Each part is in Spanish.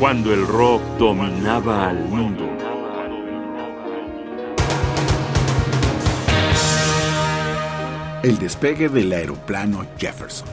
cuando el rock dominaba al mundo. El despegue del aeroplano Jefferson.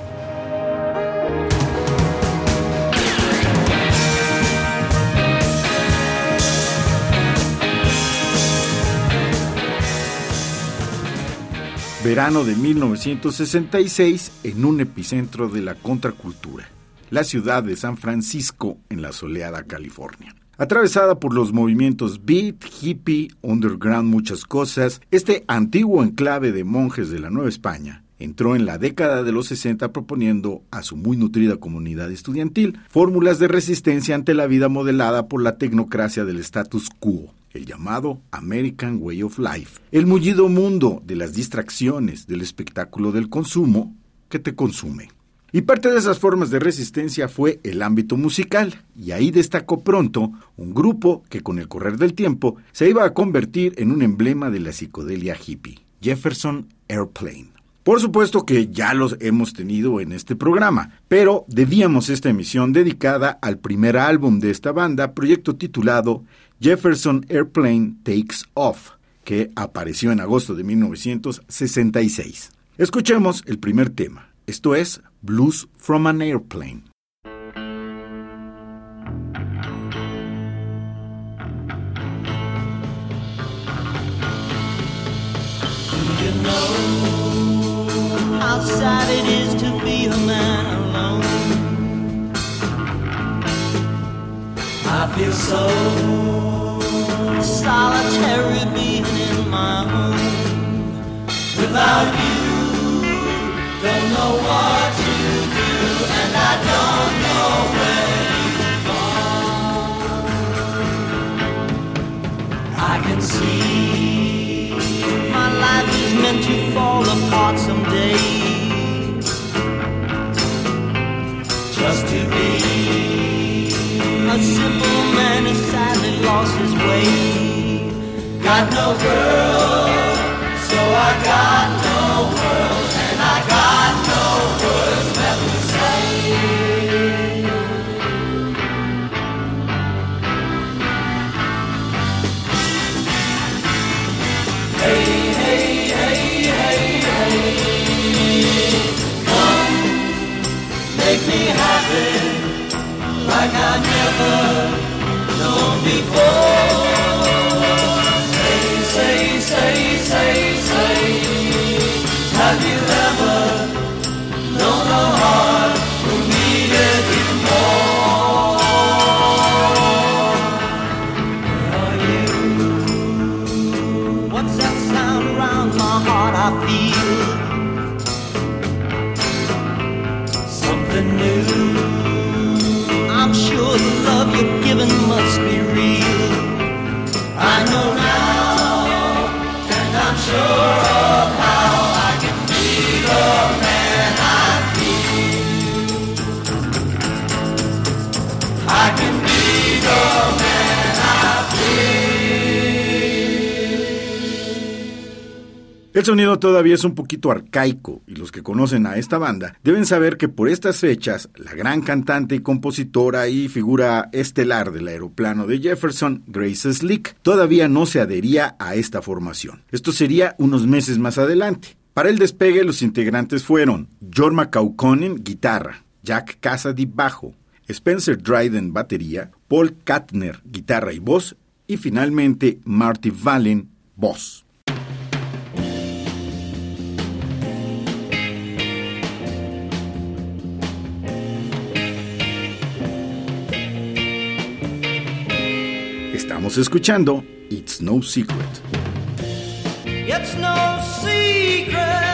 Verano de 1966 en un epicentro de la contracultura la ciudad de San Francisco en la soleada California. Atravesada por los movimientos beat, hippie, underground, muchas cosas, este antiguo enclave de monjes de la Nueva España entró en la década de los 60 proponiendo a su muy nutrida comunidad estudiantil fórmulas de resistencia ante la vida modelada por la tecnocracia del status quo, el llamado American Way of Life, el mullido mundo de las distracciones, del espectáculo del consumo que te consume. Y parte de esas formas de resistencia fue el ámbito musical, y ahí destacó pronto un grupo que con el correr del tiempo se iba a convertir en un emblema de la psicodelia hippie, Jefferson Airplane. Por supuesto que ya los hemos tenido en este programa, pero debíamos esta emisión dedicada al primer álbum de esta banda, proyecto titulado Jefferson Airplane Takes Off, que apareció en agosto de 1966. Escuchemos el primer tema. Esto es Blues from an Airplane. how sad it is to be a man alone? I feel so solitary being in my home without you. Don't know what Got no girl, so I got El sonido todavía es un poquito arcaico y los que conocen a esta banda deben saber que por estas fechas la gran cantante y compositora y figura estelar del aeroplano de Jefferson, Grace Slick, todavía no se adhería a esta formación. Esto sería unos meses más adelante. Para el despegue los integrantes fueron Jorma Kaukonen, guitarra, Jack Cassidy bajo, Spencer Dryden batería, Paul Katner guitarra y voz y finalmente Marty Vallen voz. Estamos escuchando It's No Secret. It's no secret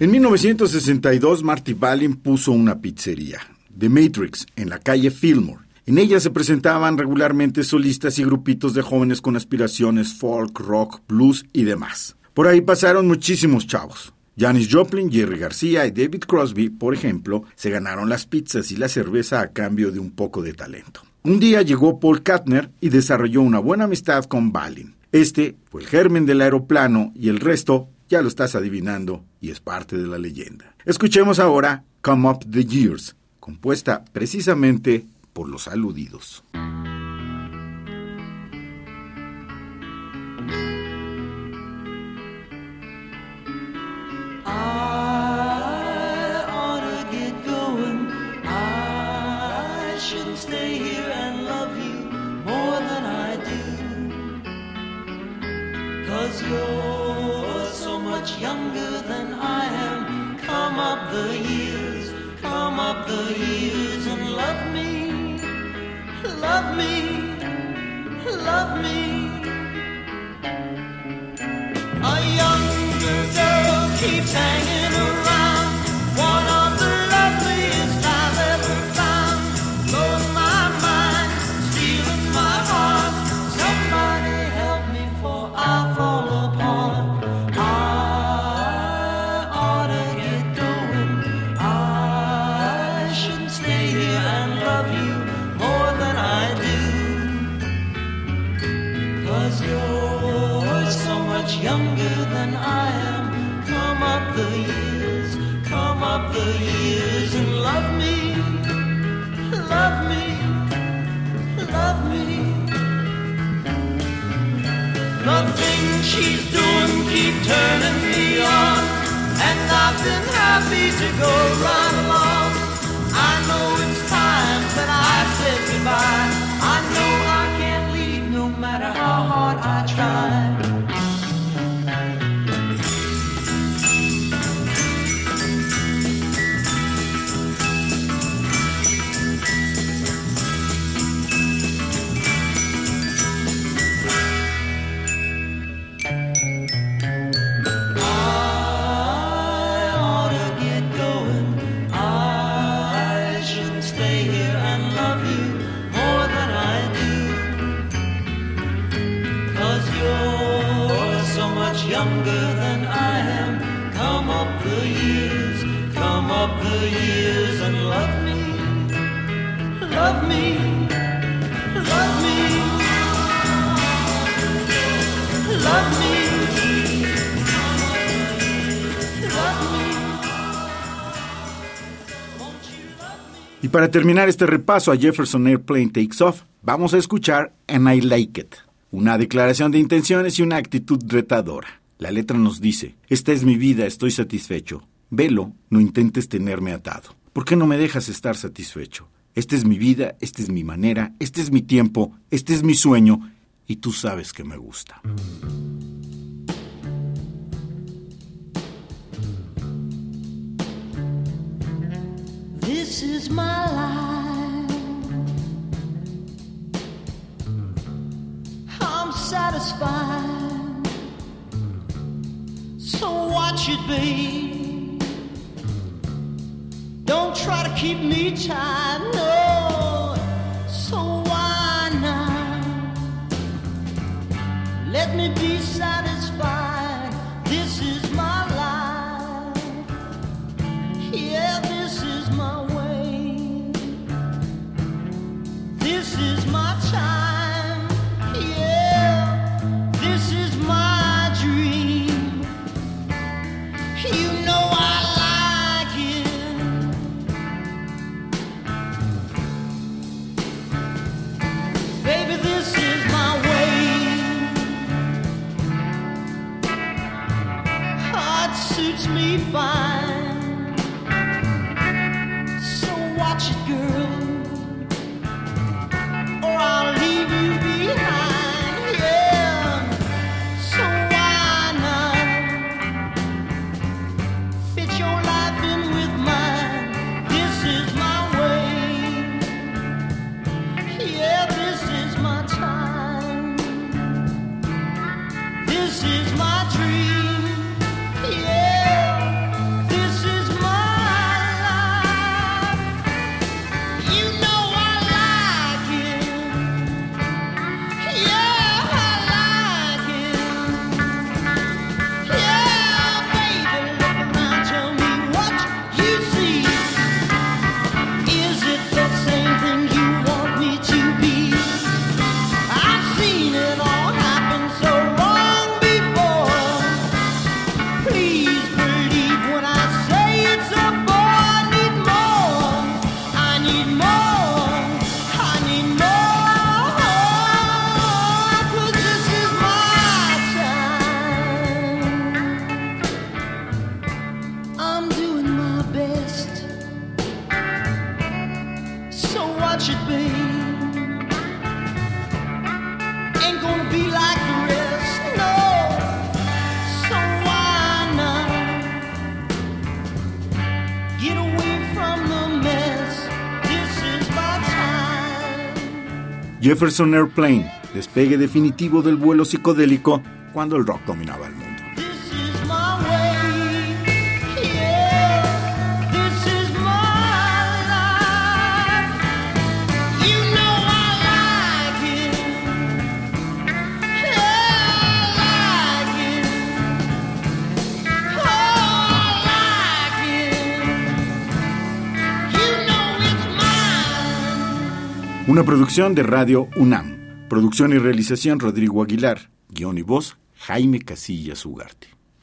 En 1962, Marty Balin puso una pizzería, The Matrix, en la calle Fillmore. En ella se presentaban regularmente solistas y grupitos de jóvenes con aspiraciones folk, rock, blues y demás. Por ahí pasaron muchísimos chavos. Janis Joplin, Jerry García y David Crosby, por ejemplo, se ganaron las pizzas y la cerveza a cambio de un poco de talento. Un día llegó Paul Katner y desarrolló una buena amistad con Balin. Este fue el germen del aeroplano y el resto ya lo estás adivinando y es parte de la leyenda. Escuchemos ahora Come Up the Years, compuesta precisamente por los aludidos. Cause you're much younger than I am. Come up the years, come up the years and love me. Love me, love me. A younger girl keeps hanging you're so much younger than I am. Come up the years, come up the years and love me, love me, love me. The things she's doing keep turning me on, and I've been happy to go right along. I know Para terminar este repaso a Jefferson Airplane Takes Off, vamos a escuchar And I Like It, una declaración de intenciones y una actitud retadora. La letra nos dice, esta es mi vida, estoy satisfecho. Velo, no intentes tenerme atado. ¿Por qué no me dejas estar satisfecho? Esta es mi vida, esta es mi manera, este es mi tiempo, este es mi sueño, y tú sabes que me gusta. This is my life. I'm satisfied. So watch it be. Don't try to keep me tied, no. So why not? Let me be Jefferson Airplane, despegue definitivo del vuelo psicodélico cuando el rock dominaba el mundo. Una producción de Radio UNAM. Producción y realización Rodrigo Aguilar. Guión y voz Jaime Casillas Ugarte.